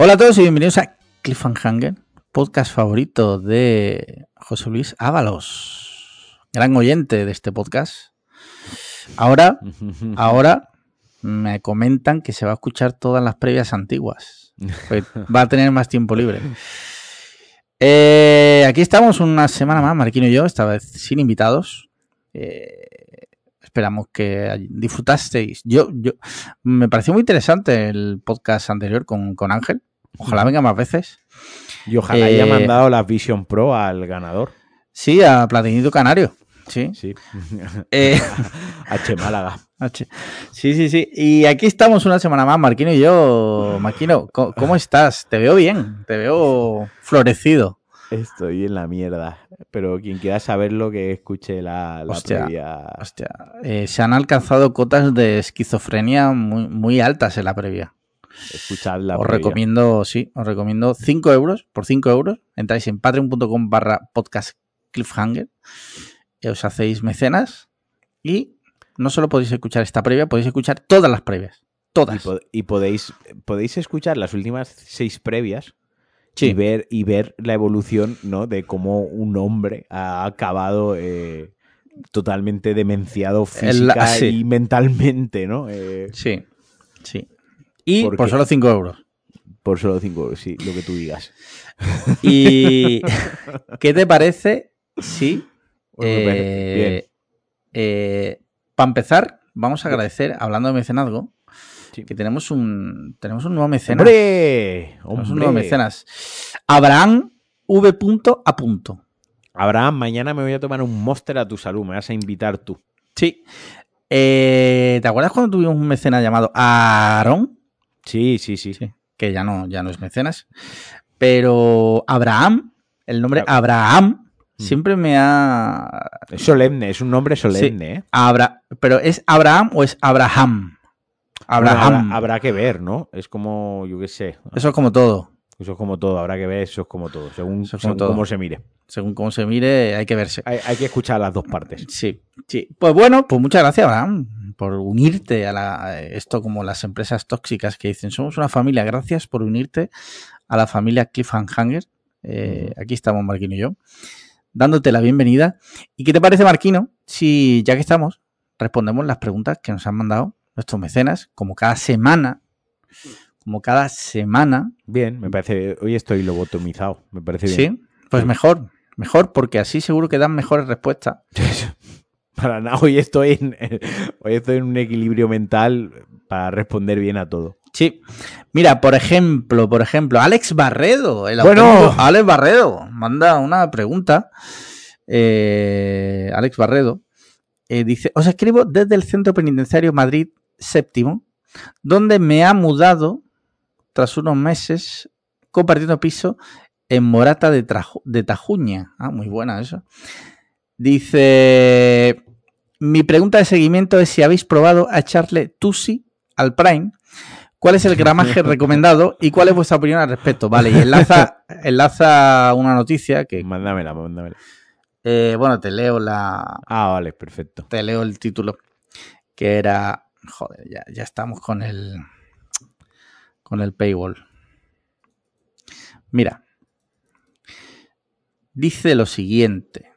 Hola a todos y bienvenidos a Cliffhanger, podcast favorito de José Luis Ábalos, gran oyente de este podcast. Ahora, ahora me comentan que se va a escuchar todas las previas antiguas. Va a tener más tiempo libre. Eh, aquí estamos una semana más, Marquino y yo, esta vez sin invitados. Eh, esperamos que disfrutasteis. Yo, yo, me pareció muy interesante el podcast anterior con, con Ángel. Ojalá venga más veces. Y ojalá haya Eh, mandado la Vision Pro al ganador. Sí, a Platinito Canario. Sí. Sí. Eh, H Málaga. H. Sí, sí, sí. Y aquí estamos una semana más, Marquino y yo. Marquino, ¿cómo, cómo estás? Te veo bien, te veo florecido. Estoy en la mierda. Pero quien quiera saberlo, que escuche la, la Hostia. previa. Hostia, eh, se han alcanzado cotas de esquizofrenia muy, muy altas en la previa. Escuchad la os previa. recomiendo, sí, os recomiendo 5 euros, por 5 euros, entráis en patreon.com barra podcast cliffhanger, y os hacéis mecenas y no solo podéis escuchar esta previa, podéis escuchar todas las previas. Y, Todas. y podéis, podéis escuchar las últimas seis previas Sí. y, ver, y ver la evolución ¿no? de cómo un hombre ha acabado eh, totalmente demenciado El- física sí. y mentalmente, ¿no? Eh, Sí, sí. Y ¿Por solo 5 euros. por solo cinco euros, sí, lo que tú digas. ¿Y qué te parece si, Pues me parece bien. para empezar, vamos a agradecer, hablando de mecenazgo, Sí. que tenemos un, tenemos un nuevo mecenas. ¡Hombre! Un nuevo mecenas. Abraham V. A. punto. Abraham, mañana me voy a tomar un monster a tu salud. Me vas a invitar tú. Sí. Eh, ¿Te acuerdas cuando tuvimos un mecenas llamado Aarón? Sí, sí, sí. Sí. Que ya no, ya no es mecenas. Pero Abraham, el nombre Ab- Abraham, Mm. siempre me ha. Es solemne, es un nombre solemne, ¿eh? Abra... ¿Pero es Abraham o es Abraham? Abraham. Bueno, habrá, habrá que ver, ¿no? Es como, yo qué sé. Eso es como todo. Eso es como todo, habrá que ver, eso es como todo, según, Eso es como según todo. cómo se mire. Según cómo se mire, hay que verse. Hay, hay que escuchar las dos partes. Sí, sí. Pues bueno, pues muchas gracias, Abraham, por unirte a, la- a esto como las empresas tóxicas que dicen, somos una familia, gracias por unirte a la familia Cliffhanger. Eh, aquí estamos Marquino y yo, dándote la bienvenida. ¿Y qué te parece, Marquino, si ya que estamos, respondemos las preguntas que nos han mandado nuestros mecenas, como cada semana, como cada semana, Bien, me parece. Hoy estoy lobotomizado, me parece bien. ¿sí? Pues mejor, mejor, porque así seguro que dan mejores respuestas. Para nada, hoy estoy, en, hoy estoy en un equilibrio mental para responder bien a todo. Sí. Mira, por ejemplo, por ejemplo, Alex Barredo, el Bueno. Alex Barredo, manda una pregunta. Eh, Alex Barredo eh, dice: Os escribo desde el Centro Penitenciario Madrid Séptimo, donde me ha mudado tras unos meses compartiendo piso en Morata de, Traju- de Tajuña. Ah, muy buena eso. Dice: Mi pregunta de seguimiento es si habéis probado a echarle Tusi al Prime. ¿Cuál es el gramaje recomendado y cuál es vuestra opinión al respecto? Vale, y enlaza, enlaza una noticia que, Mándamela, mándamela. eh, bueno, te leo la, Ah, vale, perfecto. te leo el título, que era, joder, ya, ya estamos con el, con el paywall. Mira, dice lo siguiente.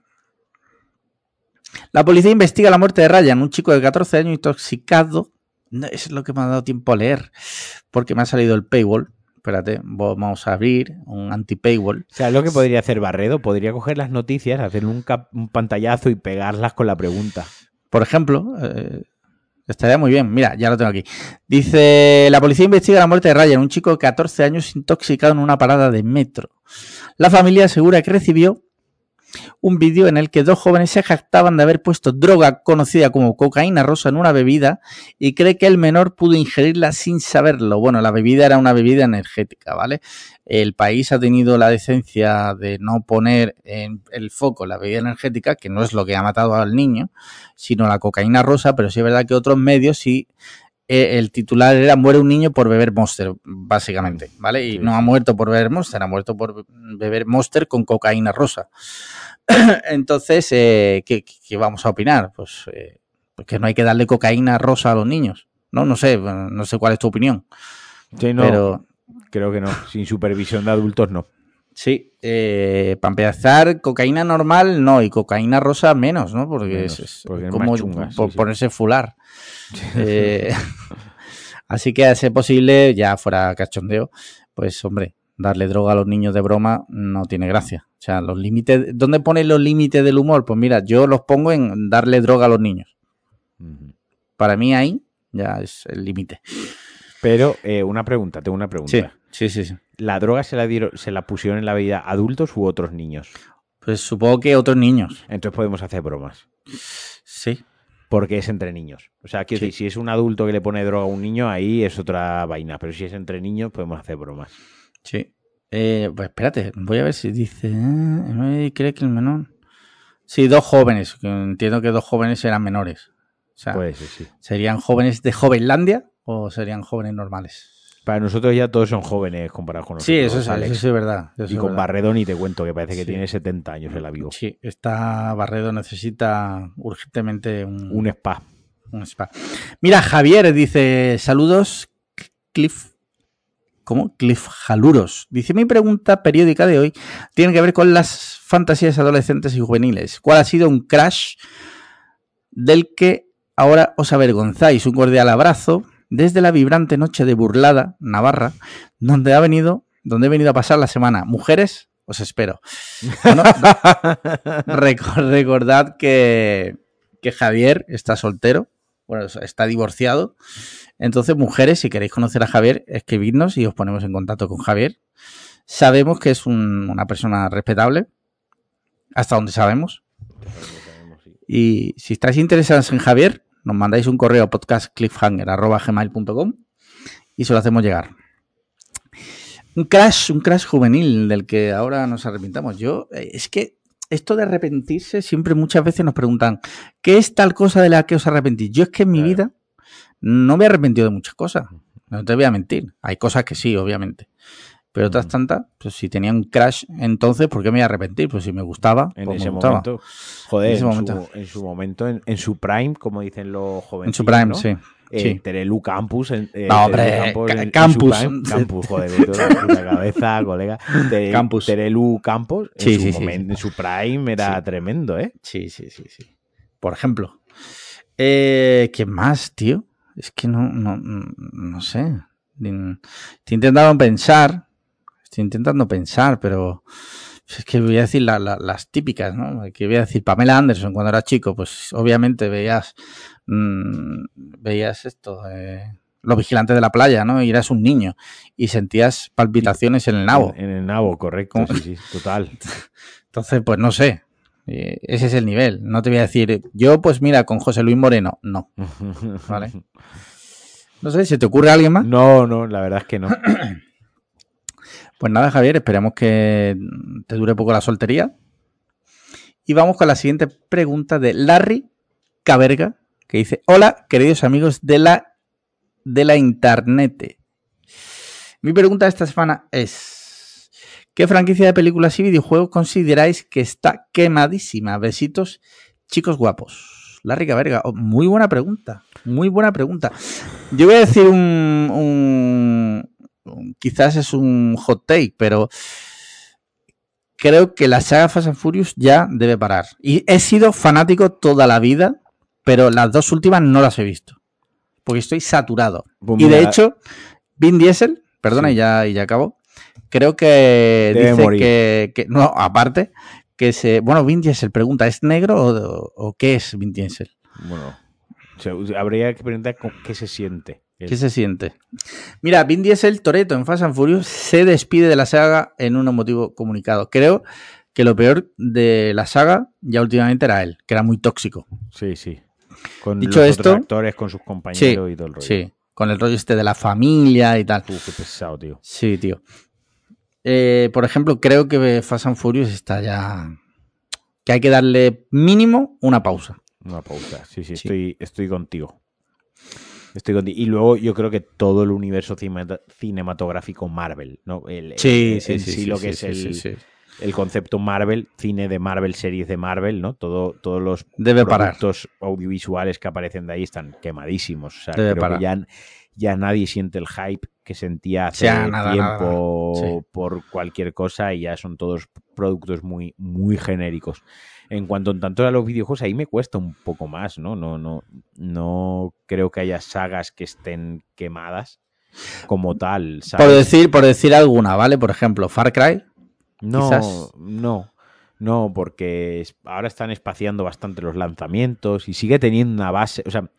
La policía investiga la muerte de Ryan, un chico de 14 años intoxicado. No, eso es lo que me ha dado tiempo a leer, porque me ha salido el paywall. Espérate, vamos a abrir un anti-paywall. O sea, lo que podría hacer Barredo, podría coger las noticias, hacer un pantallazo y pegarlas con la pregunta. Por ejemplo, eh, estaría muy bien. Mira, ya lo tengo aquí. Dice, la policía investiga la muerte de Ryan, un chico de 14 años intoxicado en una parada de metro. La familia asegura que recibió un vídeo en el que dos jóvenes se jactaban de haber puesto droga conocida como cocaína rosa en una bebida y cree que el menor pudo ingerirla sin saberlo. Bueno, la bebida era una bebida energética, ¿vale? El país ha tenido la decencia de no poner en el foco la bebida energética, que no es lo que ha matado al niño, sino la cocaína rosa, pero sí es verdad que otros medios sí eh, el titular era muere un niño por beber Monster, básicamente, ¿vale? Y Sí, no ha muerto por beber Monster, ha muerto por beber Monster con cocaína rosa. Entonces, eh, ¿qué, qué vamos a opinar? Pues, eh, pues que no hay que darle cocaína rosa a los niños, ¿no? No sé, no sé cuál es tu opinión, Sí, no, pero Creo que no. Sin supervisión de adultos, no. Sí, eh, para empezar, cocaína normal no, y cocaína rosa menos, ¿no? Porque Menos, es, porque como chunga, por sí. ponerse fular. Eh, así que a ser posible, ya fuera cachondeo, pues hombre, darle droga a los niños de broma no tiene gracia. O sea, los límites, ¿dónde ponen los límites del humor? Pues mira, yo los pongo en darle droga a los niños. Para mí ahí ya es el límite. Pero eh, una pregunta, tengo una pregunta. Sí, sí, sí, sí. ¿La droga se la, dieron, se la pusieron en la vida adultos u otros niños? Pues supongo que otros niños. Entonces podemos hacer bromas. Sí. Porque es entre niños. O sea, quiero Sí. decir, si es un adulto que le pone droga a un niño, ahí es otra vaina. Pero si es entre niños, podemos hacer bromas. Sí. Eh, pues espérate, voy a ver si dice. eh, ¿Cree que el menor? Sí, dos jóvenes. Entiendo que dos jóvenes eran menores. O sea, Puede ser, sí. ¿serían jóvenes de Jovenlandia o serían jóvenes normales? Para nosotros ya todos son jóvenes comparados con nosotros. Sí, eso, es, Alex. eso es verdad. eso Y con verdad. Barredo ni te cuento, que parece que Sí. tiene 70 años el amigo. Sí, esta Barredo necesita urgentemente un, Un spa. un spa. Mira, Javier dice: Saludos, Cliff. ¿Cómo? Cliff Jaluros. Dice: Mi pregunta periódica de hoy tiene que ver con las fantasías adolescentes y juveniles. ¿Cuál ha sido un crash del que ahora os avergonzáis? Un cordial abrazo desde la vibrante noche de Burlada, Navarra, donde ha venido, donde he venido a pasar la semana. Mujeres, os espero. Bueno, recordad que, que Javier está soltero, bueno, está divorciado. Entonces, mujeres, si queréis conocer a Javier, escribidnos y os ponemos en contacto con Javier. Sabemos que es un- una persona respetable, hasta donde sabemos. Y si estáis interesados en Javier, nos mandáis un correo a podcastcliffhanger.gmail.com y se lo hacemos llegar. Un crash, un crash juvenil del que ahora nos arrepintamos. Yo, eh, es que esto de arrepentirse, siempre muchas veces nos preguntan, ¿qué es tal cosa de la que os arrepentís? Yo es que en mi Claro. vida no me he arrepentido de muchas cosas. No te voy a mentir. Hay cosas que sí, obviamente. Pero otras Ujú. tantas, pues si tenía un crash entonces, ¿por qué me voy a arrepentir? Pues si me gustaba, En pues me ese gustaba. momento. Joder, En ese en, momento. Su, en su momento, en, en su prime, como dicen los jóvenes. En su prime, sí. Eh, sí. Terelu Campus. Eh, No, hombre, Campus. prime. Campus, joder, me toda la cabeza, colega. Te- Campus. Terelu Campos, en, Sí, su sí, en prime era tremendo, ¿eh? Sí, sí, sí, sí. Por ejemplo. Eh, ¿Qué más, tío? Es que no, no, no sé. Estoy intentando pensar. Estoy intentando pensar, pero es que voy a decir la- la- las típicas, ¿no? Que voy a decir Pamela Anderson cuando era chico, pues obviamente veías mm, veías esto, eh, los vigilantes de la playa, ¿no? Y eras un niño y sentías palpitaciones en el nabo. En, en el nabo, correcto. Sí, sí, total. Entonces, pues no sé. Eh, ese es el nivel. No te voy a decir, yo, pues mira, con José Luis Moreno. No. Vale. No sé, ¿se te ocurre alguien más? No, no, la verdad es que no. Pues nada, Javier, esperemos que te dure poco la soltería. Y vamos con la siguiente pregunta de Larry Caberga, que dice: Hola, queridos amigos de la, de la internet. Mi pregunta esta semana es: ¿Qué franquicia de películas y videojuegos consideráis que está quemadísima? Besitos, chicos guapos. Larry Caberga, oh, muy buena pregunta. Muy buena pregunta. Yo voy a decir un, un- un- quizás es un hot take, pero creo que la saga Fast and Furious ya debe parar. Y he sido fanático toda la vida, pero las dos últimas no las he visto. Porque estoy saturado. Pues y de hecho, Vin Diesel, perdona, Sí. y, ya, y ya acabo. Creo que Debe dice que, que- No, aparte, que se. Bueno, Vin Diesel pregunta: ¿es negro o, o qué es Vin Diesel? Bueno, habría que preguntar con- qué se siente. ¿Qué se siente? Mira, Vin Diesel, Toreto en Fast and Furious, se despide de la saga en un emotivo comunicado. Creo que lo peor de la saga ya últimamente era él, que era muy tóxico. Sí, sí. Con Dicho los esto- otros actores, con sus compañeros y todo el rollo. Sí, con el rollo este de la familia y tal. Uf, qué pesado, tío. Sí, tío. Eh, por ejemplo, creo que Fast and Furious está ya... que hay que darle mínimo una pausa. Una pausa. Sí, sí, Sí. Estoy, estoy contigo. Estoy contigo. Y luego yo creo que todo el universo cine- cinematográfico Marvel, ¿no? El, Sí, el- sí, sí, sí sí, lo sí, que es sí, el, sí, sí. el concepto Marvel, cine de Marvel, series de Marvel, ¿no? Todo, todos los Debe parar. productos audiovisuales que aparecen de ahí están quemadísimos. O sea, Debe creo parar. que ya, ya nadie siente el hype que sentía hace Ya, nada, tiempo nada, sí. por cualquier cosa y ya son todos productos muy, muy genéricos. En cuanto en tanto a los videojuegos, ahí me cuesta un poco más, ¿no? No, no, no creo que haya sagas que estén quemadas como tal. ¿sabes? Por decir, por decir alguna, ¿vale? Por ejemplo, Far Cry. No, Quizás. no, no, porque ahora están espaciando bastante los lanzamientos y sigue teniendo una base. O sea,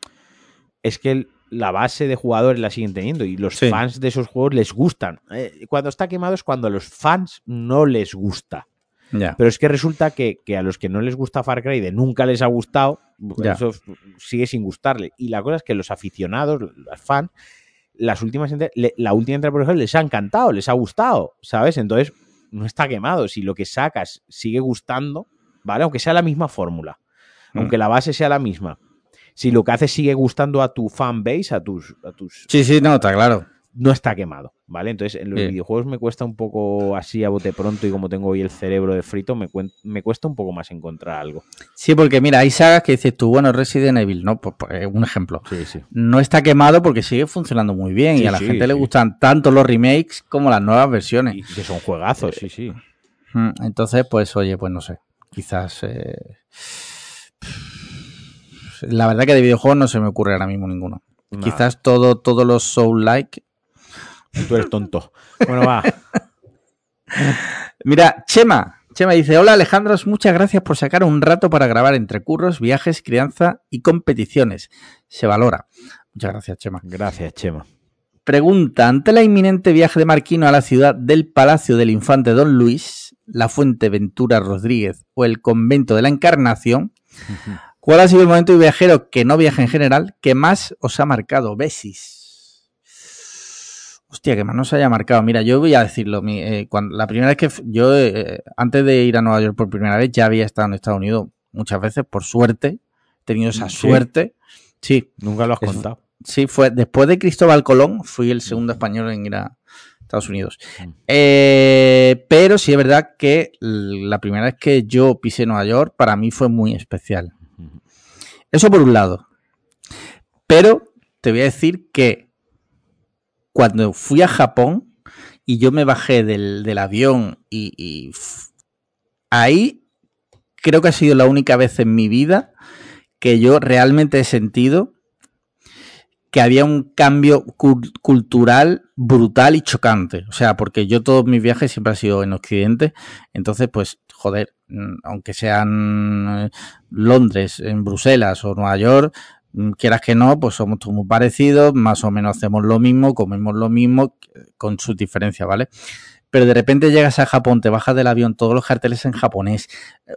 es que el- la base de jugadores la siguen teniendo y los Sí. fans de esos juegos les gustan. Eh, cuando está quemado es cuando a los fans no les gusta. Pero es que resulta que, que a los que no les gusta Far Cry de nunca les ha gustado, eso sigue sin gustarle. Y la cosa es que los aficionados, los fans, las últimas la última entrega, por ejemplo, les ha encantado, les ha gustado, ¿sabes? Entonces, no está quemado. Si lo que sacas sigue gustando, ¿vale? Aunque sea la misma fórmula, Mm. aunque la base sea la misma. Si lo que haces sigue gustando a tu fan base, a tus, a tus Sí, sí, no, está claro. no está quemado, ¿vale? Entonces, en los Sí. videojuegos me cuesta un poco así a bote pronto y como tengo hoy el cerebro de frito, me, me cuesta un poco más encontrar algo. Sí, porque mira, hay sagas que dices tú, bueno, Resident Evil, ¿no? Pues, pues, un ejemplo. Sí, sí. No está quemado porque sigue funcionando muy bien y a la gente le gustan tanto los remakes como las nuevas versiones. Y que son juegazos, sí, sí. Mm, Entonces, pues, oye, pues no sé. Quizás. eh, La verdad que de videojuegos no se me ocurre ahora mismo ninguno. Nada, Quizás todo, todos los Soul-like. Tú eres tonto. Bueno, va. Mira, Chema. Chema dice: Hola Alejandros, muchas gracias por sacar un rato para grabar entre curros, viajes, crianza y competiciones. Se valora. Muchas gracias, Chema. Gracias, Chema. Pregunta: Ante la inminente viaje de Marquino a la ciudad del Palacio del Infante Don Luis, la Fuente Ventura Rodríguez o el Convento de la Encarnación, ¿cuál ha sido el momento viajero que no viaja en general que más os ha marcado? Besis. Hostia, que más nos haya marcado. Mira, yo voy a decirlo. mi- eh, cuando, la primera vez que yo, eh, antes de ir a Nueva York por primera vez, ya había estado en Estados Unidos muchas veces, por suerte. He tenido esa ¿Sí? suerte. Sí, Nunca lo has Es- contado. Sí, fue después de Cristóbal Colón, fui el segundo español en ir a Estados Unidos. Mm. Eh, pero sí es verdad que la primera vez que yo pisé Nueva York, para mí fue muy especial. Eso por un lado. Pero te voy a decir que cuando fui a Japón y yo me bajé del, del avión y, ahí creo que ha sido la única vez en mi vida que yo realmente he sentido que había un cambio cul- cultural brutal y chocante. O sea, porque yo todos mis viajes siempre han sido en Occidente. Entonces, pues, joder, mm, aunque sean eh, Londres, en Bruselas o Nueva York, mm, quieras que no, pues somos todos muy parecidos, más o menos hacemos lo mismo, comemos lo mismo, eh, con sus diferencias, ¿vale? Pero de repente llegas a Japón, te bajas del avión, todos los carteles en japonés, eh,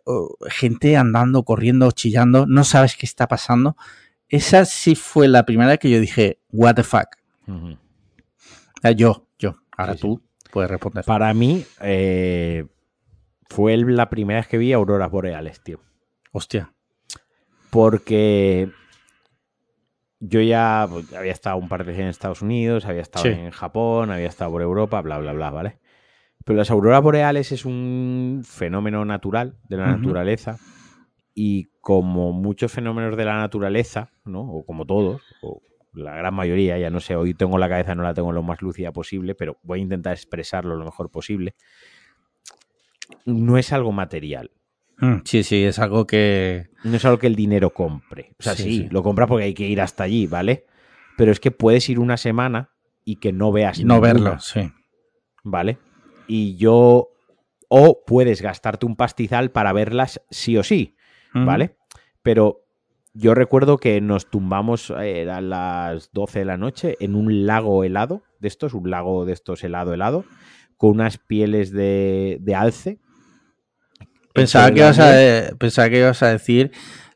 gente andando, corriendo, chillando, no sabes qué está pasando. Esa sí fue la primera vez que yo dije, what the fuck. Ujú. O sea, yo, yo. Ahora Sí, sí. tú puedes responder. Para mí, eh, fue la primera vez que vi auroras boreales, tío. Hostia. porque yo ya pues, había estado un par de veces en Estados Unidos, había estado Sí. en Japón, había estado por Europa, bla, bla, bla, ¿vale? Pero las auroras boreales es un fenómeno natural de la naturaleza y como muchos fenómenos de la naturaleza, ¿no? O como todos, o la gran mayoría, ya no sé, hoy tengo la cabeza, no la tengo lo más lúcida posible, pero voy a intentar expresarlo lo mejor posible. No es algo material, Mm, Sí, sí, es algo que. no es algo que el dinero compre. O sea, Sí, sí, sí. lo compra porque hay que ir hasta allí, ¿vale? Pero es que puedes ir una semana y que no veas No ninguna, verlo, sí. ¿vale? Y yo... O puedes gastarte un pastizal para verlas sí o sí, Ujú. ¿vale? Pero yo recuerdo que nos tumbamos, eh, eran las 12 de la noche, en un lago helado, de estos, un lago de estos helado, helado, con unas pieles de, de alce. Pensaba que, ibas a, pensaba que ibas a decir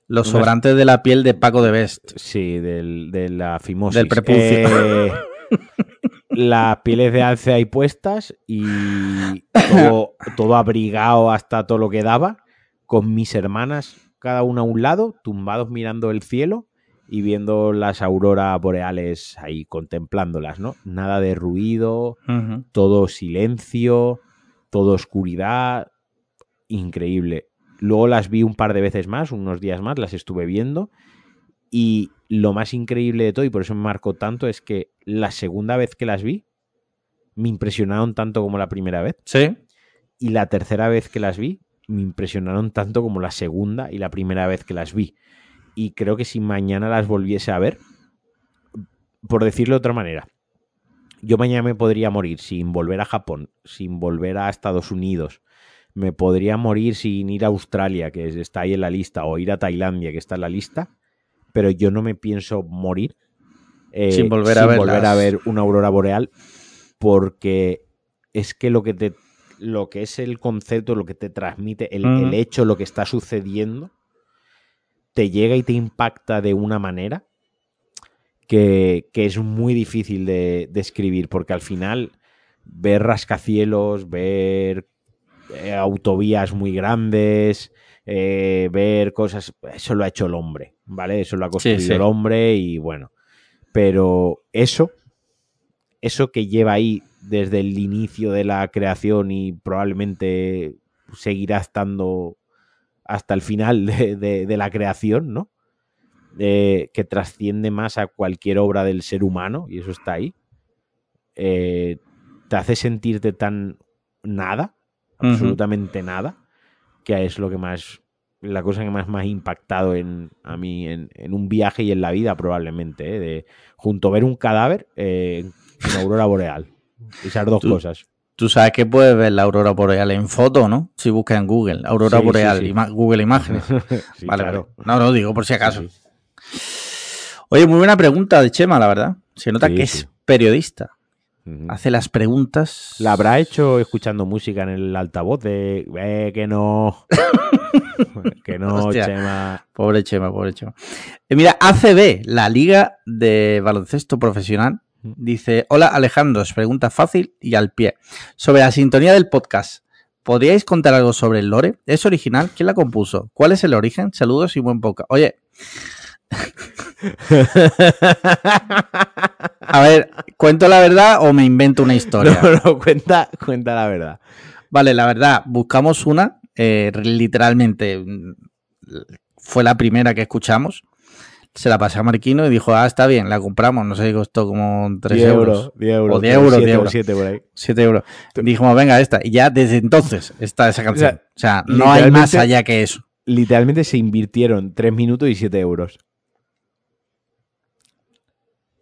los Unas- sobrantes de la piel de Paco de Best. Sí, del, de la fimosis. Del prepucio. Eh, las pieles de alce ahí puestas y todo, todo abrigado hasta todo lo que daba, con mis hermanas, cada una a un lado, tumbados mirando el cielo y viendo las auroras boreales ahí, contemplándolas, ¿no? Nada de ruido, todo silencio, todo oscuridad, increíble. Luego las vi un par de veces más, unos días más, las estuve viendo. Y lo más increíble de todo, y por eso me marcó tanto, es que la segunda vez que las vi, me impresionaron tanto como la primera vez. Sí. Y la tercera vez que las vi, me impresionaron tanto como la segunda y la primera vez que las vi. Y creo que si mañana las volviese a ver, por decirlo de otra manera, yo mañana me podría morir sin volver a Japón, sin volver a Estados Unidos, me podría morir sin ir a Australia, que está ahí en la lista, o ir a Tailandia, que está en la lista, pero yo no me pienso morir eh, Sin volver a volver a verlas. ver una aurora boreal, porque es que lo que te lo que es el concepto, lo que te transmite, el, Mm. el hecho, lo que está sucediendo, te llega y te impacta de una manera que, que es muy difícil de describir, porque al final ver rascacielos, ver eh, autovías muy grandes, eh, ver cosas, eso lo ha hecho el hombre, ¿vale? Eso lo ha construido sí. el hombre y bueno, pero eso, eso que lleva ahí desde el inicio de la creación y probablemente seguirá estando hasta el final de, de- de la creación, ¿no? Eh, que trasciende más a cualquier obra del ser humano, y eso está ahí, eh, te hace sentirte tan nada, Absolutamente nada, que es lo que más, la cosa que más me ha impactado en, a mí en, en un viaje y en la vida probablemente, ¿eh? de junto a ver un cadáver eh, en aurora boreal. Esas dos Tú- cosas. Tú sabes que puedes ver la aurora boreal en foto, ¿no? Si buscas en Google, aurora Sí, boreal, sí. ima- Google Imágenes. Vale, claro. vale. No, no, digo por si acaso. Oye, muy buena pregunta de Chema, la verdad. Se nota que es periodista. Hace las preguntas. La habrá hecho escuchando música en el altavoz de eh, que no. que no, Hostia. Chema. Pobre Chema, pobre Chema. Eh, mira, ACB, la Liga de Baloncesto Profesional, dice: Hola Alejandro, pregunta fácil y al pie. Sobre la sintonía del podcast, ¿podríais contar algo sobre el lore? ¿Es original? ¿Quién la compuso? ¿Cuál es el origen? Saludos y buen poca. Oye, a ver, ¿cuento la verdad o me invento una historia? No, no, cuenta, cuenta la verdad. Vale, la verdad, buscamos una, eh, literalmente mm, fue la primera que escuchamos. Se la pasé a Marquino y dijo, ah, está bien, la compramos, no sé si costó como 3 10 euros, 10 euros. O 10 euros, siete 10 o euros. siete por ahí. 7 euros. Dijimos, venga, esta. Y ya desde entonces está esa canción. O O sea, sea, no hay más allá que eso. Literalmente se invirtieron 3 minutos y 7 euros.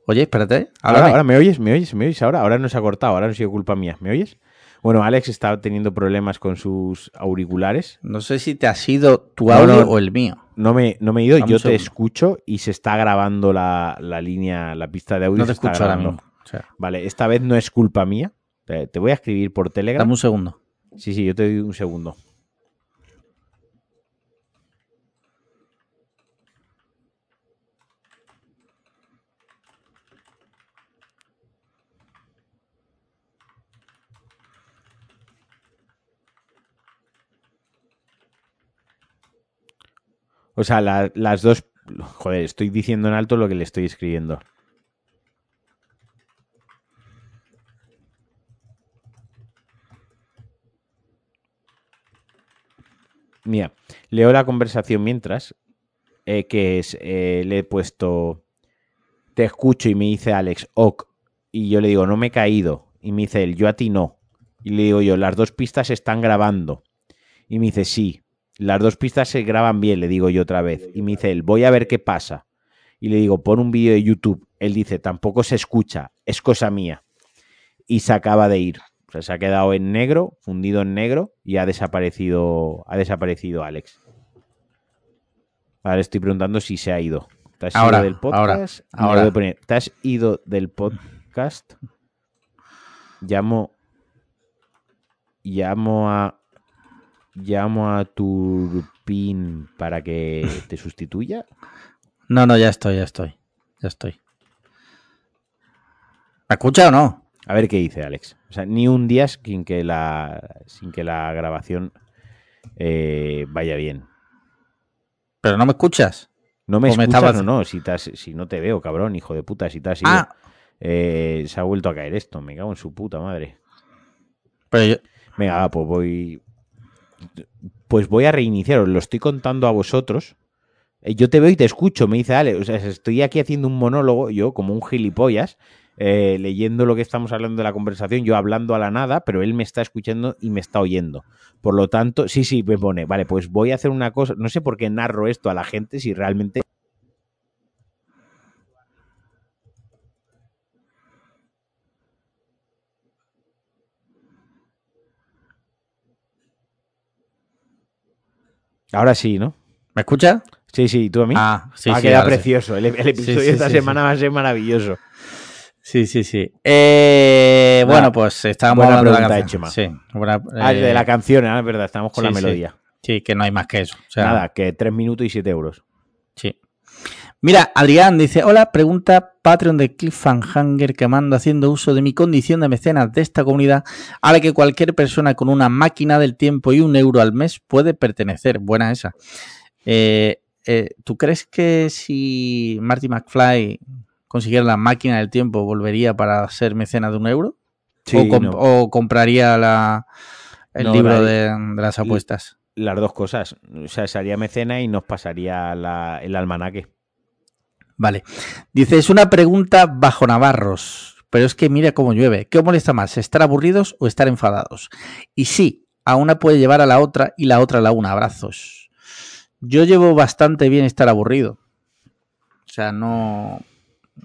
Oye, espérate. Ahora, háblame. ahora, ¿me oyes? ¿Me oyes? ¿Me oyes ahora? Ahora no se ha cortado, ahora no ha sido culpa mía. ¿Me oyes? Bueno, Alex está teniendo problemas con sus auriculares. No sé si te ha sido tu audio no. o el mío. No me, no me he ido, yo te escucho y se está grabando la, la línea, la pista de audio. No te escucho ahora grabando. mismo. O sea, Vale, esta vez no es culpa mía. Te voy a escribir por Telegram. dame un segundo. Sí, sí, yo te doy un segundo. O sea, la- las dos... Joder, estoy diciendo en alto lo que le estoy escribiendo. Mira, leo la conversación mientras, eh, que es, eh, le he puesto, te escucho y me dice Alex, ok, y yo le digo, no me he caído, y me dice él, yo a ti no, y le digo yo, las dos pistas están grabando, y me dice, sí, las dos pistas se graban bien, le digo yo otra vez, y me dice él, voy a ver qué pasa, y le digo, pon un vídeo de YouTube, él dice, tampoco se escucha, es cosa mía, y se acaba de ir. O sea, se ha quedado en negro, fundido en negro, y ha desaparecido, ha desaparecido Alex. Ahora estoy preguntando si se ha ido. ¿Te has Ahora, ido del podcast? ahora, ahora. voy a poner, ¿Te has ido del podcast? Llamo. Llamo a. Llamo a Turpin para que te sustituya. No, no, ya estoy, ya estoy. Ya estoy. ¿Me escucha o no? A ver qué dice Alex. O sea, ni un día sin que la, sin que la grabación eh, vaya bien. ¿Pero no me escuchas? No me O me escuchas estabas- o no, si, has- si no te veo, cabrón, hijo de puta, si te has ido. Ah, Eh, se ha vuelto a caer esto, me cago en su puta madre. pero yo... Venga, pues voy. Pues voy a reiniciar, os lo estoy contando a vosotros. Eh, Yo te veo y te escucho, me dice Ale. O sea, estoy aquí haciendo un monólogo, yo como un gilipollas, eh, leyendo lo que estamos hablando de la conversación, yo hablando a la nada, pero él me está escuchando y me está oyendo. Por lo tanto, sí, sí, me pone, vale, pues voy a hacer una cosa, no sé por qué narro esto a la gente si realmente Ahora sí, ¿no? ¿Me escuchas? Sí, sí, ¿y tú a mí? Ah, sí, Va a sí. quedar ahora sí. precioso. El, el episodio sí, de esta semana va a ser maravilloso. Sí, sí, sí. Eh, bueno, pues estábamos buena hablando de la pregunta, canción. Sí, buena- Ah, eh, de la canción, ah, es verdad, estamos con la melodía. Sí, que no hay más que eso. O sea, Nada, que 3 minutos y 7 euros. Sí. Mira, Adrián dice, hola, pregunta Patreon de Cliffhanger que mando haciendo uso de mi condición de mecenas de esta comunidad a la que cualquier persona con una máquina del tiempo y un euro al mes puede pertenecer. Buena esa. Eh, eh, ¿Tú crees que si Marty McFly consiguiera la máquina del tiempo volvería para ser mecenas de un euro? o, com- no. o compraría la, el No, libro la- de, de las apuestas? Las dos cosas. O sea, sería mecena y nos pasaría la- el almanaque. Vale. Dice, es una pregunta bajo Navarros, pero es que mira cómo llueve. ¿Qué os molesta más, estar aburridos o estar enfadados? Y sí, a una puede llevar a la otra y la otra a la una. Abrazos. Yo llevo bastante bien estar aburrido. O sea, no,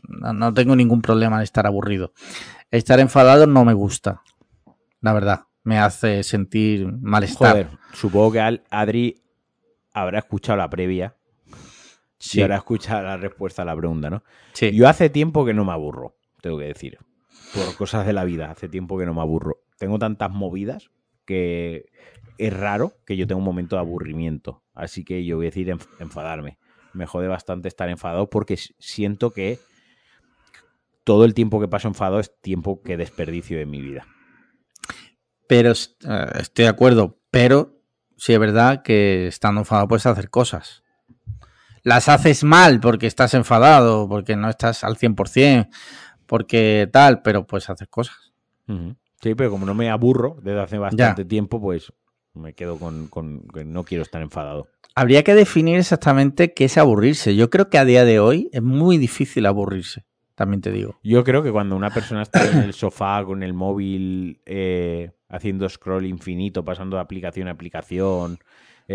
no, tengo ningún problema en estar aburrido. Estar enfadado no me gusta. La verdad, me hace sentir malestar. Joder, supongo que Adri habrá escuchado la previa sí, y habrá escuchado la respuesta a la pregunta, ¿no? sí. Yo hace tiempo que no me aburro, tengo que decir. Por cosas de la vida, hace tiempo que no me aburro. Tengo tantas movidas que es raro que yo tenga un momento de aburrimiento. Así que yo voy a decir enf- enfadarme. Me jode bastante estar enfadado porque siento que todo el tiempo que paso enfadado es tiempo que desperdicio de mi vida. Pero eh, estoy de acuerdo, pero sí es verdad que estando enfadado puedes hacer cosas. Las haces mal porque estás enfadado, porque no estás al 100%, porque tal, pero puedes hacer cosas. Sí, pero como no me aburro desde hace bastante tiempo, pues me quedo con, con que no quiero estar enfadado. Habría que definir exactamente qué es aburrirse. Yo creo que a día de hoy es muy difícil aburrirse, también te digo. Yo creo que cuando una persona está en el sofá con el móvil eh, haciendo scroll infinito, pasando de aplicación a aplicación,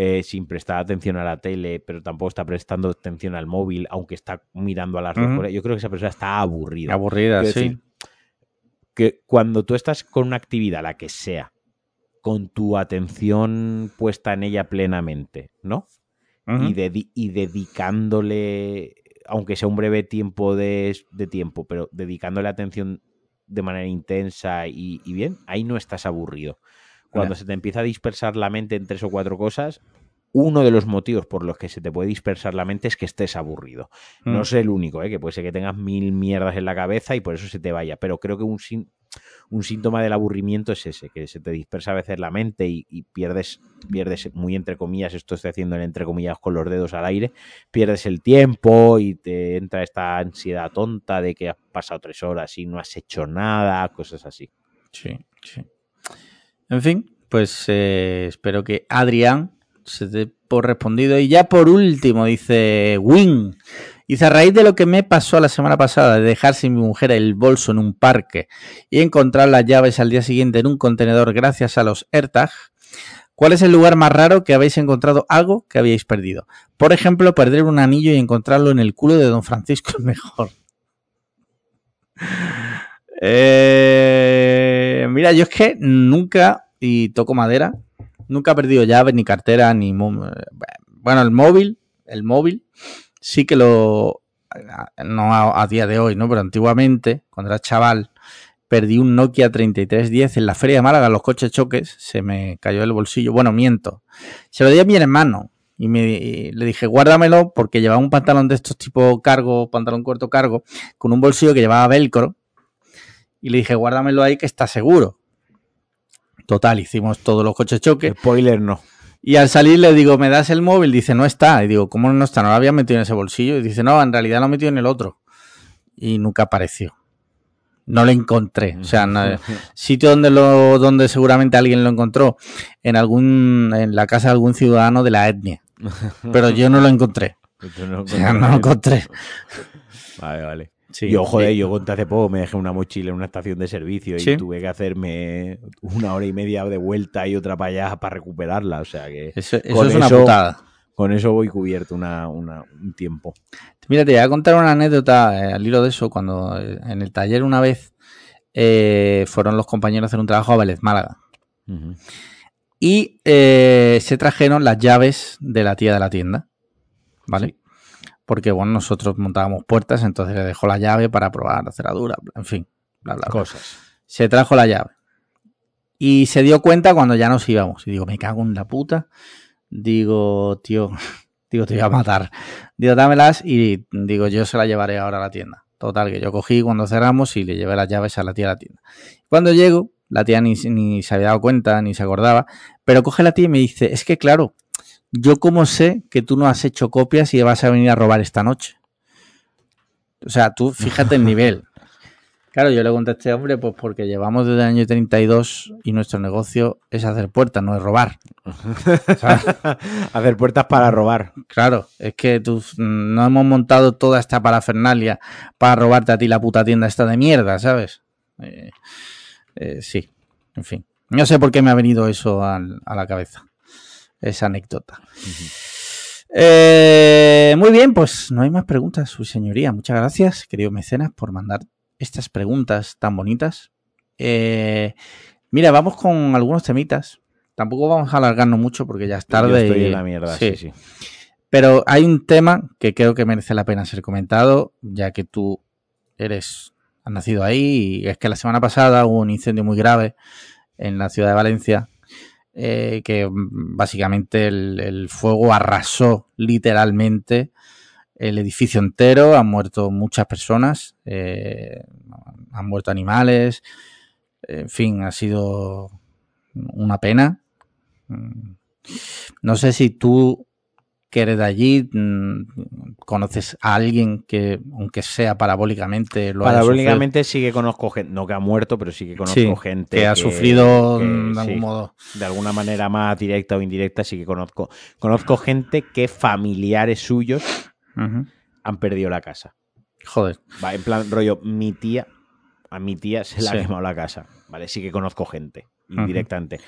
eh, sin prestar atención a la tele, pero tampoco está prestando atención al móvil, aunque está mirando a las cosas, yo creo que esa persona está aburrida. Aburrida, Quiero sí. decir, que cuando tú estás con una actividad, la que sea, con tu atención puesta en ella plenamente, ¿no? Y, dedi- y dedicándole, aunque sea un breve tiempo de, de tiempo, pero dedicándole atención de manera intensa y, y bien, ahí no estás aburrido. Cuando se te empieza a dispersar la mente en tres o cuatro cosas, uno de los motivos por los que se te puede dispersar la mente es que estés aburrido. No Mm. es el único, ¿eh? que puede ser que tengas mil mierdas en la cabeza y por eso se te vaya, pero creo que un síntoma del aburrimiento es ese, que se te dispersa a veces la mente y, y pierdes, pierdes, muy entre comillas, esto estoy haciendo en entre comillas con los dedos al aire, pierdes el tiempo y te entra esta ansiedad tonta de que has pasado tres horas y no has hecho nada, cosas así. Sí, sí. En fin, pues eh, espero que Adrián se dé por respondido. Y ya por último, dice Win. Dice, a raíz de lo que me pasó la semana pasada de dejar sin mi mujer el bolso en un parque y encontrar las llaves al día siguiente en un contenedor gracias a los AirTag, ¿cuál es el lugar más raro que habéis encontrado algo que habíais perdido? Por ejemplo, perder un anillo y encontrarlo en el culo de don Francisco el mejor. Eh, mira, yo es que nunca, y toco madera, nunca he perdido llaves, ni cartera, ni... eh, Bueno, el móvil, el móvil, sí que lo... No a, a día de hoy, ¿no? Pero antiguamente, cuando era chaval, perdí un Nokia 3310 en la feria de Málaga, los coches choques, se me cayó del bolsillo. Bueno, miento. Se lo di a mi hermano y, me, y le dije, guárdamelo porque llevaba un pantalón de estos tipo cargo, pantalón corto cargo, con un bolsillo que llevaba velcro. Y le dije, guárdamelo ahí que está seguro. Total, hicimos todos los coches choques. Spoiler no. Y al salir le digo, ¿me das el móvil? Dice, no está. Y digo, ¿cómo no está? No lo había metido en ese bolsillo. Y dice, no, en realidad lo he metido en el otro. Y nunca apareció. No lo encontré. O sea, no- sitio donde lo, donde seguramente alguien lo encontró, en algún, en la casa de algún ciudadano de la etnia. Pero yo no lo encontré. No O sea, no lo encontré. Vale, vale. Sí. yo, joder, Eh, yo conté hace poco, me dejé una mochila en una estación de servicio y tuve que hacerme una hora y media de vuelta y otra para allá para recuperarla. O sea que Eso, eso Con es una eso- putada. con eso voy cubierto una, una- un tiempo. Mira, te voy a contar una anécdota eh, al hilo de eso. Cuando eh, en el taller una vez eh, fueron los compañeros a hacer un trabajo a Vélez Málaga. Y se trajeron las llaves de la tía de la tienda. ¿Vale? Porque, bueno, nosotros montábamos puertas, entonces le dejó la llave para probar la cerradura, en fin, bla, bla, bla. Cosas. Se trajo la llave. Y se dio cuenta cuando ya nos íbamos. Y digo, me cago en la puta. Digo, tío, digo, te voy a matar. Digo, dámelas y digo, yo se las llevaré ahora a la tienda. Total, que yo cogí cuando cerramos y le llevé las llaves a la tía de la tienda. Cuando llego, la tía ni, ni se había dado cuenta, ni se acordaba, pero coge la tía y me dice, es que claro, yo como sé que tú no has hecho copias y vas a venir a robar esta noche. O sea, tú fíjate el nivel. Claro, yo le contesté, hombre, pues porque llevamos desde el año 32 y nuestro negocio es hacer puertas, no es robar. Hacer puertas para robar. Claro, es que tú, mm, no hemos montado toda esta parafernalia para robarte a ti la puta tienda esta de mierda, ¿sabes? Eh, eh, sí, en fin. No sé por qué me ha venido eso al- a la cabeza, esa anécdota. Eh, muy bien, pues no hay más preguntas, su señoría. Muchas gracias, querido mecenas, por mandar estas preguntas tan bonitas. Eh, mira, vamos con algunos temitas. Tampoco vamos a alargarnos mucho porque ya es tarde. Yo estoy y- en la mierda, sí, sí. Pero hay un tema que creo que merece la pena ser comentado, ya que tú eres, has nacido ahí, y es que la semana pasada hubo un incendio muy grave en la ciudad de Valencia, eh, que mm, básicamente el, fuego arrasó literalmente el edificio entero, han muerto muchas personas, eh, han muerto animales, en fin, ha sido una pena. Mm. No sé si tú que eres de allí, mm, conoces a alguien que, aunque sea parabólicamente, lo Parabólicamente sí que conozco gente, no que ha muerto, pero sí que conozco Sí, gente que ha sufrido que- de sí, algún modo. de alguna manera más directa o indirecta, sí que conozco. Conozco gente que familiares suyos han perdido la casa. Joder, Va, en plan, rollo, mi tía, a mi tía se le Sí. ha quemado la casa. Vale, sí que conozco gente, indirectamente.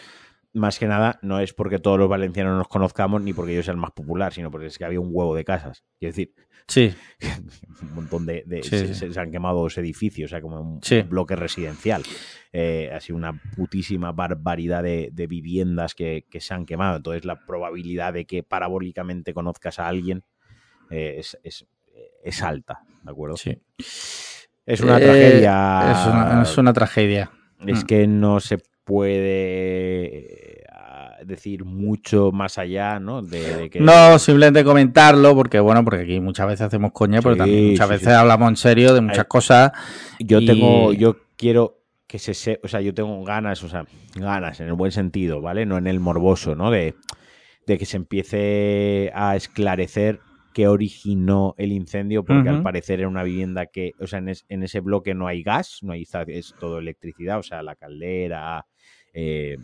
Más que nada, no es porque todos los valencianos nos conozcamos ni porque yo sea el más popular, sino porque es que había un huevo de casas. Quiero decir, sí, un montón de. de- Sí, se, sí. se- se han quemado dos edificios, o sea, como un Sí. bloque residencial. Eh, ha sido una putísima barbaridad de, de viviendas que, que se han quemado. Entonces, la probabilidad de que parabólicamente conozcas a alguien eh, es, es- es alta, ¿de acuerdo? sí. Es una Eh, tragedia. Es una, es una tragedia. Es Mm. que no se puede decir mucho más allá, ¿no? De, de que No, simplemente comentarlo, porque bueno, porque aquí muchas veces hacemos coña, pero también muchas sí, veces sí. hablamos en serio de muchas Ay. cosas. yo y- tengo, yo quiero que se se, o sea, yo tengo ganas, o sea, ganas en el buen sentido, ¿vale? No en el morboso, ¿no? De, de que se empiece a esclarecer qué originó el incendio, porque al parecer era una vivienda que, o sea, en, es- en ese bloque no hay gas, no hay, es todo electricidad, o sea, la caldera, eh,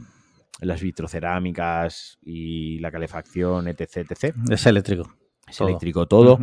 las vitrocerámicas y la calefacción, etc, etc. Es eléctrico. Es Todo. eléctrico todo.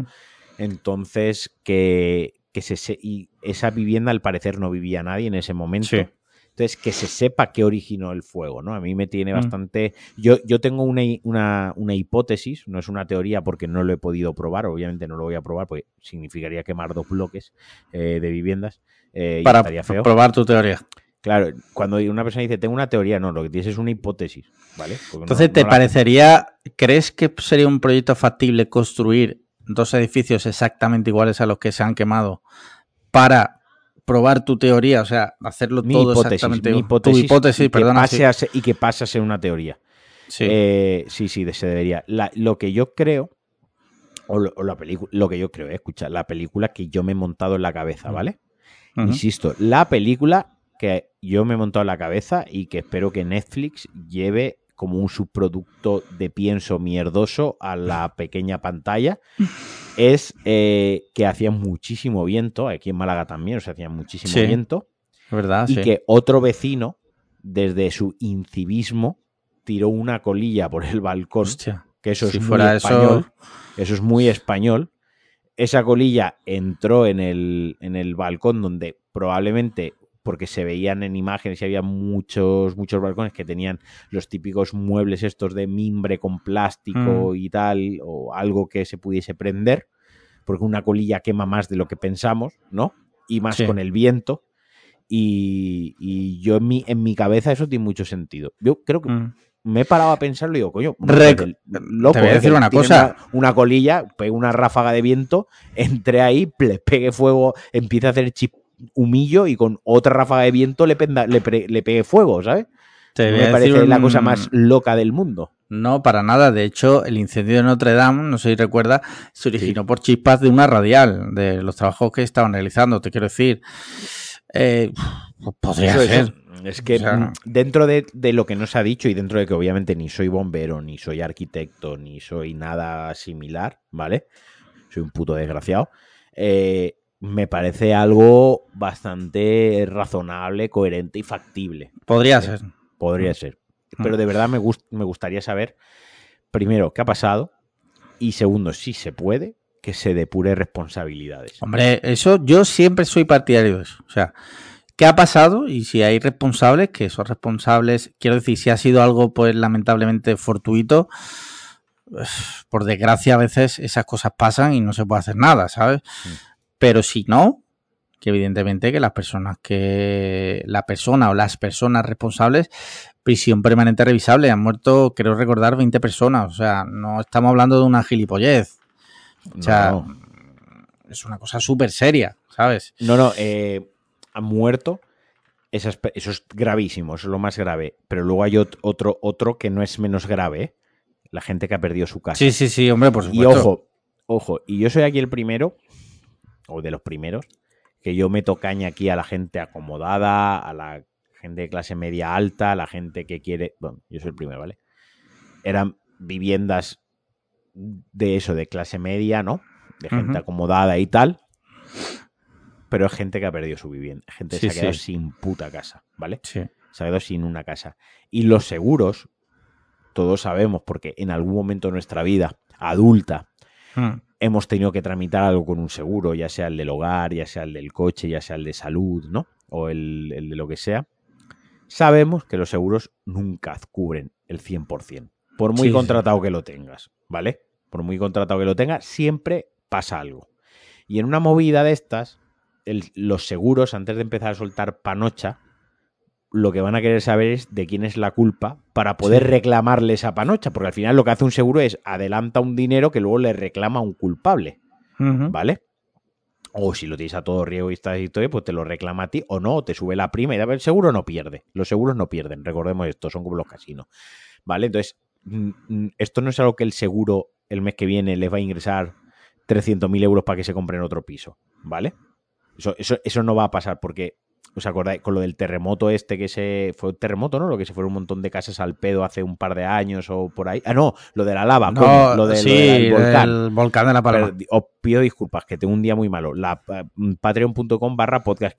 Entonces, que, que se, se- y esa vivienda al parecer no vivía nadie en ese momento. Sí. Entonces, que se sepa qué originó el fuego, ¿no? A mí me tiene Mm. bastante... Yo, yo tengo una, una, una hipótesis, no es una teoría porque no lo he podido probar, obviamente no lo voy a probar porque significaría quemar dos bloques eh, de viviendas eh, y Para estaría feo. probar tu teoría. Claro, cuando una persona dice, tengo una teoría, no, lo que tienes es una hipótesis, ¿vale? Porque no- Entonces, ¿te no la- parecería, crees que sería un proyecto factible construir dos edificios exactamente iguales a los que se han quemado para probar tu teoría? O sea, hacerlo mi todo hipótesis, exactamente mi hipótesis, tu hipótesis, y que pase sí. a y que pase a ser una teoría. Sí. Eh, sí, sí, se debería. La- lo que yo creo, o, lo, o la película, lo que yo creo, eh, escucha, la película que yo me he montado en la cabeza, Mm. ¿vale? Insisto, la película que yo me he montado en la cabeza y que espero que Netflix lleve como un subproducto de pienso mierdoso a la pequeña pantalla es eh, que hacía muchísimo viento, aquí en Málaga también, o sea, hacía muchísimo Sí. viento, verdad, y sí. que otro vecino, desde su incivismo, tiró una colilla por el balcón, Hostia. que eso si es muy fuera español, eso. eso es muy español, esa colilla entró en el, en el balcón donde probablemente porque se veían en imágenes y había muchos, muchos balcones que tenían los típicos muebles estos de mimbre con plástico Mm. y tal, o algo que se pudiese prender, porque una colilla quema más de lo que pensamos, ¿no? Y más Sí. con el viento. Y, y yo en mi, en mi cabeza eso tiene mucho sentido. Yo creo que Mm. me he parado a pensarlo y digo, coño, loco, te voy a decir una cosa. Una, una colilla, pegue una ráfaga de viento, entre ahí, le pegue fuego, empieza a hacer chip humillo y con otra ráfaga de viento le, penda- le, pre- le pegue fuego, ¿sabes? Te me parece la cosa más loca del mundo. No, para nada. De hecho, el incendio de Notre Dame, no sé si recuerda, se originó por chispas de una radial, de los trabajos que estaban realizando. Te quiero decir, eh, pues podría Eso, ser. Es que O sea- dentro de, de lo que nos ha dicho y dentro de que obviamente ni soy bombero, ni soy arquitecto, ni soy nada similar, ¿vale? Soy un puto desgraciado. eh, me parece algo bastante razonable, coherente y factible. Podría ser. Podría Mm. ser. Pero de verdad me, gust- me gustaría saber, primero, qué ha pasado y segundo, si se puede, que se depure responsabilidades. Hombre, eso yo siempre soy partidario de eso. O sea, ¿qué ha pasado? Y si hay responsables, que esos responsables, quiero decir, si ha sido algo, pues lamentablemente fortuito, pues, por desgracia a veces esas cosas pasan y no se puede hacer nada, ¿sabes? Mm. Pero si no, que evidentemente que las personas que, la persona o las personas responsables, prisión permanente revisable, han muerto, creo recordar, 20 personas. O sea, no estamos hablando de una gilipollez. O sea, No, es una cosa súper seria, ¿sabes? No, no, eh, han muerto. Eso es gravísimo, eso es lo más grave. Pero luego hay ot- otro, otro que no es menos grave, ¿eh? La gente que ha perdido su casa. Sí, sí, sí, hombre, por y supuesto. ojo, ojo, y yo soy aquí el primero, o de los primeros, que yo meto caña aquí a la gente acomodada, a la gente de clase media alta, a la gente que quiere. Bueno, yo soy el primero, ¿vale? Eran viviendas de eso, de clase media, ¿no? De gente acomodada y tal. Pero es gente que ha perdido su vivienda. Gente que Sí, se ha quedado sí. sin puta casa, ¿vale? Sí. Se ha quedado sin una casa. Y los seguros, todos sabemos, porque en algún momento de nuestra vida adulta Mm. Hemos tenido que tramitar algo con un seguro, ya sea el del hogar, ya sea el del coche, ya sea el de salud, ¿no? O el, el de lo que sea. Sabemos que los seguros nunca cubren el 100%. Por muy Sí, sí. contratado que lo tengas, ¿vale? Por muy contratado que lo tengas, siempre pasa algo. Y en una movida de estas, el- los seguros, antes de empezar a soltar panocha, lo que van a querer saber es de quién es la culpa para poder Sí. reclamarle esa panocha, porque al final lo que hace un seguro es adelanta un dinero que luego le reclama a un culpable. ¿vale? O si lo tienes a todo riego y esta historia, pues te lo reclama a ti o no, te sube la prima y el seguro no pierde. Los seguros no pierden, recordemos esto, son como los casinos, ¿vale? Entonces, esto no es algo que el seguro el mes que viene les va a ingresar 300.000 euros para que se compren otro piso, ¿vale? Eso, eso, eso no va a pasar porque, ¿os acordáis? Con lo del terremoto este que se... Fue un terremoto, ¿no? Lo que se fueron un montón de casas al pedo hace un par de años o por ahí. Ah, no, lo de la lava, No, coño, lo, de, lo sí, del volcán. el volcán de la Palma. Pero, os pido disculpas, que tengo un día muy malo. La eh, patreon.com barra podcast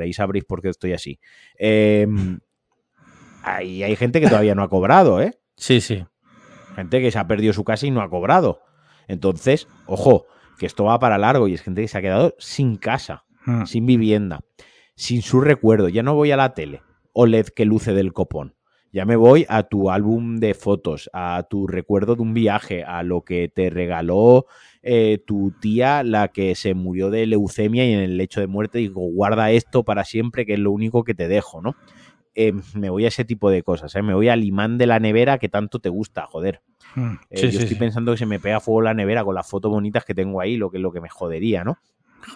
ahí sabréis por qué estoy así. Eh, ahí hay gente que todavía no ha cobrado, ¿eh? Sí, sí. Gente que se ha perdido su casa y no ha cobrado. Entonces, ojo, que esto va para largo y es gente que se ha quedado sin casa, Mm. sin vivienda, sin su recuerdo. Ya no voy a la tele OLED que luce del copón. Ya me voy a tu álbum de fotos, a tu recuerdo de un viaje, a lo que te regaló eh, tu tía, la que se murió de leucemia y en el lecho de muerte digo, guarda esto para siempre, que es lo único que te dejo, ¿no? Eh, me voy a ese tipo de cosas, ¿eh? me voy al imán de la nevera que tanto te gusta, joder. Mm. Eh, Sí, yo sí, estoy sí. pensando que se me pega fuego la nevera con las fotos bonitas que tengo ahí, lo que, lo que me jodería, ¿no?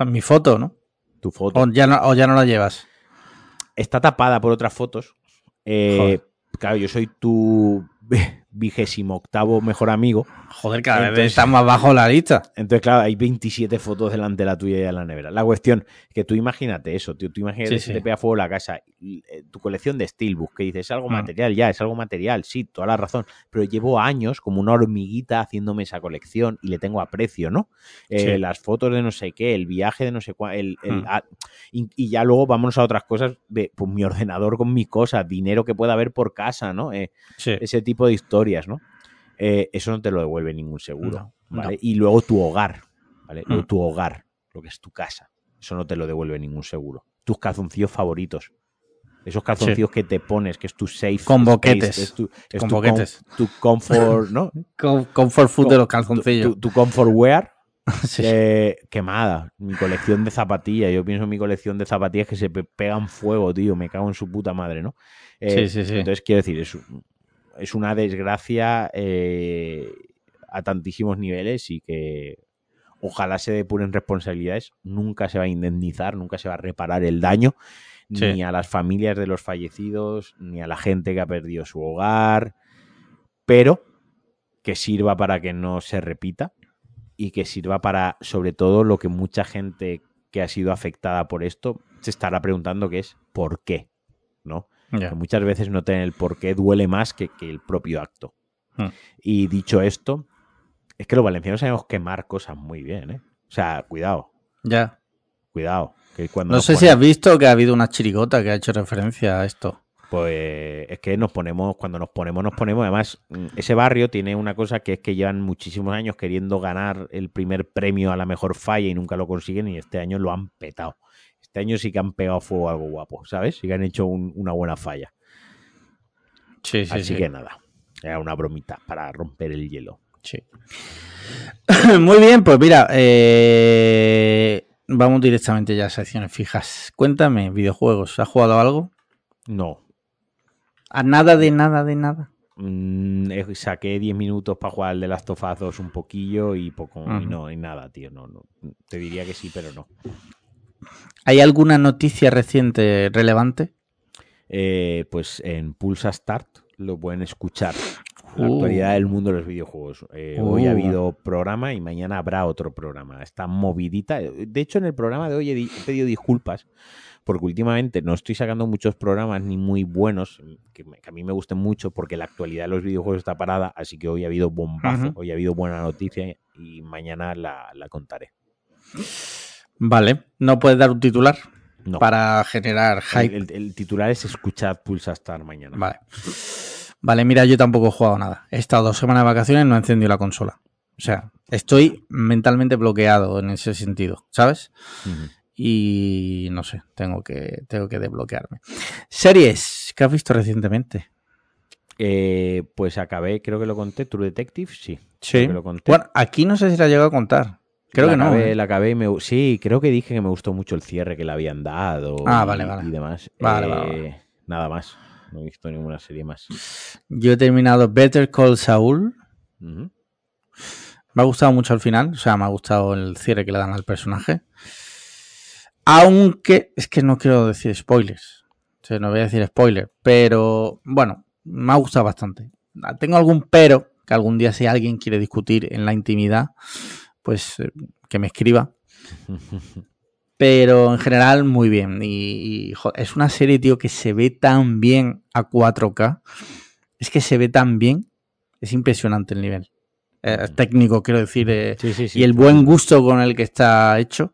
Mi foto, ¿no? Tu foto. O ya no, o ya no la llevas. Está tapada por otras fotos. Eh, claro, yo soy tu vigésimo octavo mejor amigo. Joder, cada vez Entonces- está más bajo la lista. Entonces, claro, hay 27 fotos delante de la tuya y de la nevera. La cuestión es que tú imagínate eso, tío, tú imagínate Sí, que sí. te pega fuego la casa, eh, tu colección de Steelbook, que dices, es algo Mm. material, ya, es algo material, sí, toda la razón, pero llevo años como una hormiguita haciéndome esa colección y le tengo aprecio, ¿no? Eh. Las fotos de no sé qué, el viaje de no sé cuál, el, el- Mm. ah, y, y ya luego vámonos a otras cosas de pues, mi ordenador con mis cosas, dinero que pueda haber por casa, ¿no? Eh, ese tipo de historias, ¿no? Eh, eso no te lo devuelve ningún seguro. No, ¿vale? no. Y luego tu hogar. ¿vale? Mm. Tu hogar, lo que es tu casa. Eso no te lo devuelve ningún seguro. Tus calzoncillos favoritos. Esos calzoncillos que te pones, que es tu safe. Con space, boquetes. es tu, es Con tu com- boquetes. tu comfort, ¿no? Comfort food de los calzoncillos. tu- tu comfort wear. Sí. eh, quemada. Mi colección de zapatillas. Yo pienso en mi colección de zapatillas que se pe- pegan fuego, tío. Me cago en su puta madre, ¿no? Eh, Sí, sí, sí. Entonces, quiero decir, es, es una desgracia eh, a tantísimos niveles y que ojalá se depuren responsabilidades. Nunca se va a indemnizar, nunca se va a reparar el daño, Sí. ni a las familias de los fallecidos, ni a la gente que ha perdido su hogar, pero que sirva para que no se repita y que sirva para, sobre todo, lo que mucha gente que ha sido afectada por esto se estará preguntando que es ¿por qué? ¿No? Que muchas veces no tener el por qué duele más que, que el propio acto. Hmm. Y dicho esto, es que los valencianos sabemos quemar cosas muy bien, ¿eh? O sea, cuidado, Ya. cuidado. Que cuando No sé si has visto que ha habido una chirigota que ha hecho referencia a esto. Pues es que nos ponemos, cuando nos ponemos, nos ponemos. Además, ese barrio tiene una cosa que es que llevan muchísimos años queriendo ganar el primer premio a la mejor falla y nunca lo consiguen y este año lo han petado. Este año sí que han pegado fuego algo guapo, ¿sabes? Sí que han hecho un- una buena falla. Sí, sí, Así sí. que nada, era una bromita para romper el hielo. Sí. Muy bien, pues mira, eh, vamos directamente ya a secciones fijas. Cuéntame, videojuegos, ¿has jugado algo? No, ¿A nada de nada de nada? Mm, eh, saqué 10 minutos para jugar al de Last of Us 2 un poquillo y poco y no, y nada, tío. No, no. Te diría que sí, pero no. ¿Hay alguna noticia reciente relevante? Eh, pues en Pulsa Start lo pueden escuchar. La Uh. actualidad del mundo de los videojuegos. Eh, Hoy ha Uh. habido programa y mañana habrá otro programa. Está movidita. De hecho, en el programa de hoy he, di- he pedido disculpas porque últimamente no estoy sacando muchos programas ni muy buenos que, que a mí me gusten mucho porque la actualidad de los videojuegos está parada. Así que hoy ha habido bombazo, hoy ha habido buena noticia y mañana la, la contaré. Vale, no puedes dar un titular No. para generar hype. el- el titular es escuchad Pulsa Start mañana. Vale. Vale, mira, yo tampoco he jugado nada. He estado dos semanas de vacaciones y no he encendido la consola. O sea, estoy mentalmente bloqueado en ese sentido, ¿sabes? Y no sé, tengo que, tengo que desbloquearme. Series que has visto recientemente. Eh, pues acabé, creo que lo conté, True Detective, sí. Sí. lo conté. Bueno, aquí no sé si la he llegado a contar. Creo la que no. ¿eh? La acabé y me, sí, creo que dije que me gustó mucho el cierre que le habían dado Ah, y, vale, vale. y demás. Vale, Eh, vale, vale. Nada más. No he visto ninguna serie más. Yo he terminado Better Call Saul. Me ha gustado mucho al final. O sea, me ha gustado el cierre que le dan al personaje. Aunque es que no quiero decir spoilers. O sea, no voy a decir spoiler. Pero bueno, me ha gustado bastante. Tengo algún pero que algún día si alguien quiere discutir en la intimidad, pues eh, que me escriba. Pero en general, muy bien. Y, es una serie, tío, que se ve tan bien a 4K. Es que se ve tan bien. Es impresionante el nivel. Eh, técnico, quiero decir. eh, Sí, sí, sí. y el buen gusto con el que está hecho,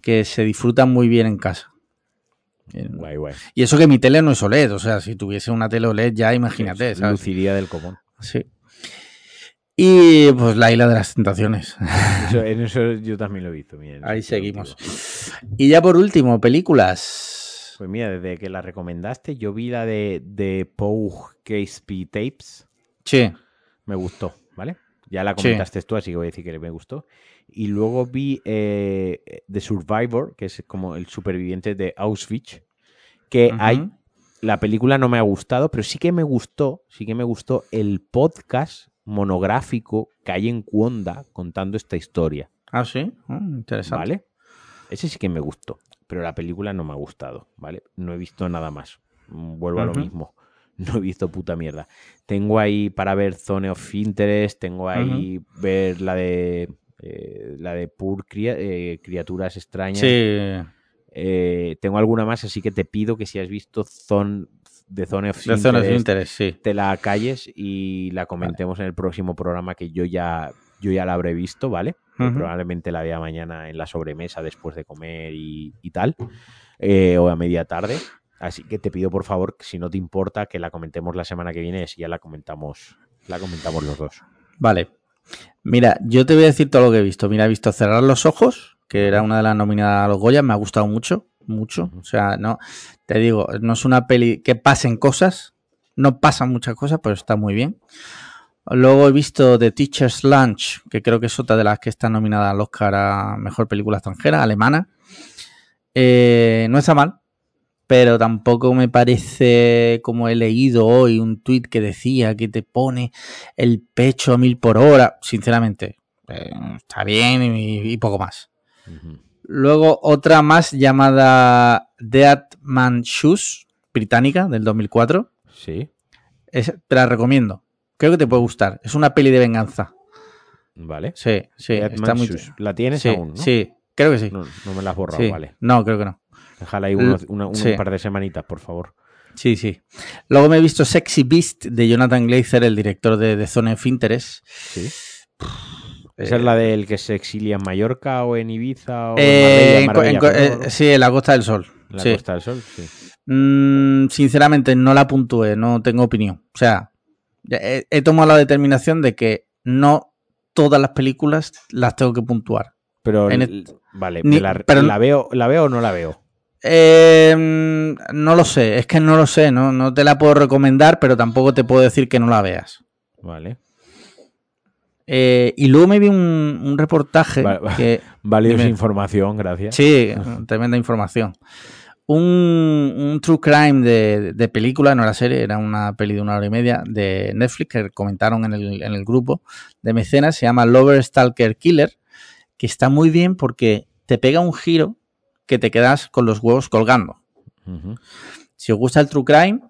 que se disfruta muy bien en casa. Guay, guay. Y eso que mi tele no es OLED. O sea, si tuviese una tele OLED, ya imagínate. Luciría del copón. Sí. Y pues la isla de las tentaciones. Eso- en eso yo también lo he visto. mira, Ahí seguimos. Y ya por último, películas. Pues mira, desde que la recomendaste, yo vi la de, de Poe Tapes. Sí. me gustó, ¿vale? Ya la Sí. comentaste tú, así que voy a decir que me gustó. Y luego vi eh, The Survivor, que es como el superviviente de Auschwitz, que hay, la película no me ha gustado, pero sí que me gustó, sí que me gustó el podcast monográfico que hay en Cuonda contando esta historia, Ah, sí. Mm, interesante. ¿vale? Ese sí que me gustó, pero la película no me ha gustado, ¿vale? No he visto nada más. Mm, Vuelvo a lo mismo. No he visto puta mierda. Tengo ahí para ver Zone of Interest, tengo ahí ver la de eh, la de Pur eh, Criaturas Extrañas. Sí. Eh, tengo alguna más, así que te pido que si has visto Zone, de Zone of De zonas de Interest, interés, sí. te la calles y la comentemos en el próximo programa que yo ya, yo ya la habré visto, ¿vale? Probablemente la vea mañana en la sobremesa después de comer y, y tal, eh, o a media tarde. Así que te pido por favor, si no te importa, que la comentemos la semana que viene, si ya la comentamos, la comentamos los dos. Vale. Mira, yo te voy a decir todo lo que he visto. Mira, he visto Cerrar los Ojos, que era una de las nominadas a los Goya, me ha gustado mucho, mucho. O sea, no, te digo, no es una peli que pasen cosas, no pasan muchas cosas, pero está muy bien. Luego he visto The Teacher's Lunch, que creo que es otra de las que está nominada al Oscar a Mejor Película Extranjera, alemana. Eh, no está mal, pero tampoco me parece, como he leído hoy, un tuit que decía que te pone el pecho a mil por hora. Sinceramente, eh, está bien y, y poco más. Luego otra más llamada Dead Man Shoes, británica, del 2004. Sí, Es- te la recomiendo. Creo que te puede gustar. Es una peli de venganza. vale. Sí, sí. Está muy... Shoes. ¿La tienes Sí, aún? ¿no? sí, creo que sí. No, no me la has borrado, Sí. vale. No, creo que no. Déjala ahí unos- una- un Sí. par de semanitas, por favor. Sí, sí. Luego me he visto Sexy Beast de Jonathan Glazer, el director de, de Zone of Interest. Sí. ¿Esa Eh, es la del que se exilia en Mallorca o en Ibiza o eh, en Marbella? eh, ¿no? sí, en la Costa del Sol. La sí. Costa del Sol, sí. Mm, sinceramente, no la puntué, no tengo opinión. O sea, he, he tomado la determinación de que no todas las películas las tengo que puntuar. Pero, vale, ni- la, pero- ¿la veo, ¿la veo o no la veo? Eh, mm, no lo sé, es que no lo sé, no, no te la puedo recomendar, pero tampoco te puedo decir que no la veas. Vale. Eh, y luego me vi un, un reportaje Vale, vale. que... Valiosa Dime. información, gracias. Sí, tremenda información. Un, un true crime de, de película, no era serie, era una peli de una hora y media de Netflix que comentaron en el, en el grupo de mecenas, se llama Lover Stalker Killer, que está muy bien porque te pega un giro que te quedas con los huevos colgando. Si os gusta el true crime,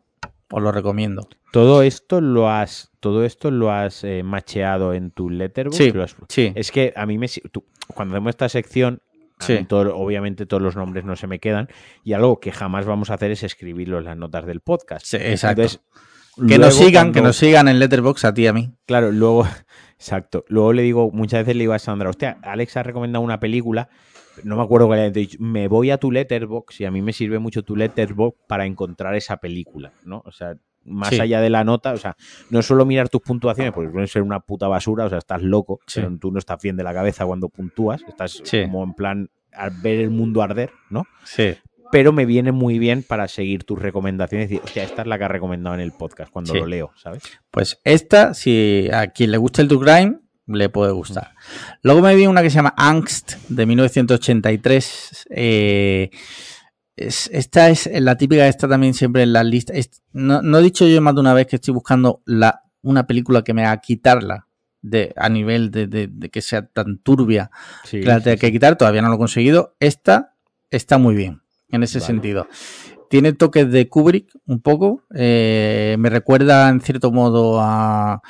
os lo recomiendo. Todo esto lo has, todo esto lo has eh, macheado en tu letterbox. Sí. Has- Sí, Es que a mí me tú- cuando hacemos esta sección, Sí. todo- obviamente todos los nombres no se me quedan y algo que jamás vamos a hacer es escribirlos en las notas del podcast. sí, exacto. Entonces, que nos sigan, que nos sigan en Letterbox a ti y a mí. Claro, luego, exacto. Luego le digo, muchas veces le digo a Sandra, hostia, Alex ha recomendado una película, no me acuerdo cuál era, entonces, me voy a tu letterbox y a mí me sirve mucho tu letterbox para encontrar esa película, ¿no? O sea, más Sí. allá de la nota, o sea, no solo mirar tus puntuaciones, porque pueden ser una puta basura, o sea, estás loco, Sí. pero tú no estás bien de la cabeza cuando puntúas, estás Sí. como en plan al ver el mundo arder, ¿no? Sí. Pero me viene muy bien para seguir tus recomendaciones y decir, hostia, esta es la que ha recomendado en el podcast cuando lo leo, ¿sabes? Pues esta, si a quien le guste el True Crime, le puede gustar. Luego me vi una que se llama Angst, de 1983. Eh, es- esta es la típica, esta también siempre en la lista. Es- no, no he dicho yo más de una vez que estoy buscando la, una película que me haga quitarla de, a nivel de, de- de que sea tan turbia Sí, que la sí, tenga que sí. quitar, todavía no lo he conseguido. Esta está muy bien, en ese Vale. sentido. Tiene toques de Kubrick un poco. eh, me recuerda en cierto modo a,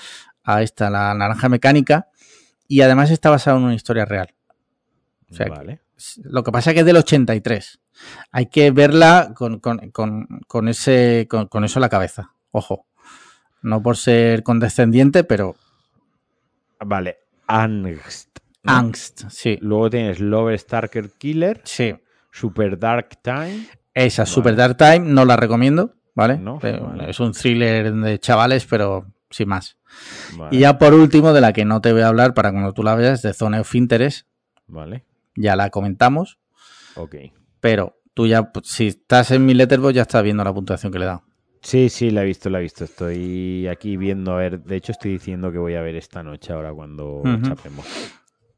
a esta, la naranja mecánica. Y además está basado en una historia real. O sea, vale. Lo que pasa es que es del 83. Hay que verla con, con- con- con ese, con, con eso en la cabeza. Ojo. No por ser condescendiente, pero Vale, Angst. ¿no? angst. Sí, Luego tienes Lover Starker Killer, sí. Super Dark Time. Esa Vale. Super Dark Time no la recomiendo, ¿vale? No, Pero vale. Es un thriller de chavales, pero sin más. Vale, Y ya por último, de la que no te voy a hablar para cuando tú la veas, de Zone of Interest, Vale, ya la comentamos, ok. pero tú ya, pues, si estás en mi letterbox, ya estás viendo la puntuación que le da. Sí, sí, la he visto, la he visto. Estoy aquí viendo, a ver, de hecho estoy diciendo que voy a ver esta noche ahora cuando Ujú. chapemos.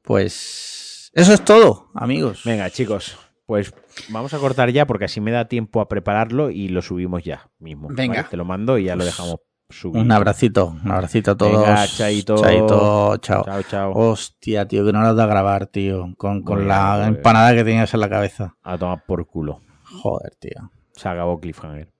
Pues eso es todo, amigos. Venga, chicos, pues vamos a cortar ya porque así me da tiempo a prepararlo y lo subimos ya mismo. Venga. ¿vale? Te lo mando y ya lo Pues, dejamos subir. Un abracito, un abracito a todos. Venga, chaito. Chaito, chao. Chao, chao. Hostia, tío, que no las da a grabar, tío, con, con la pues. empanada que tenías en la cabeza. A tomar por culo. Joder, tío. Se acabó Cliffhanger.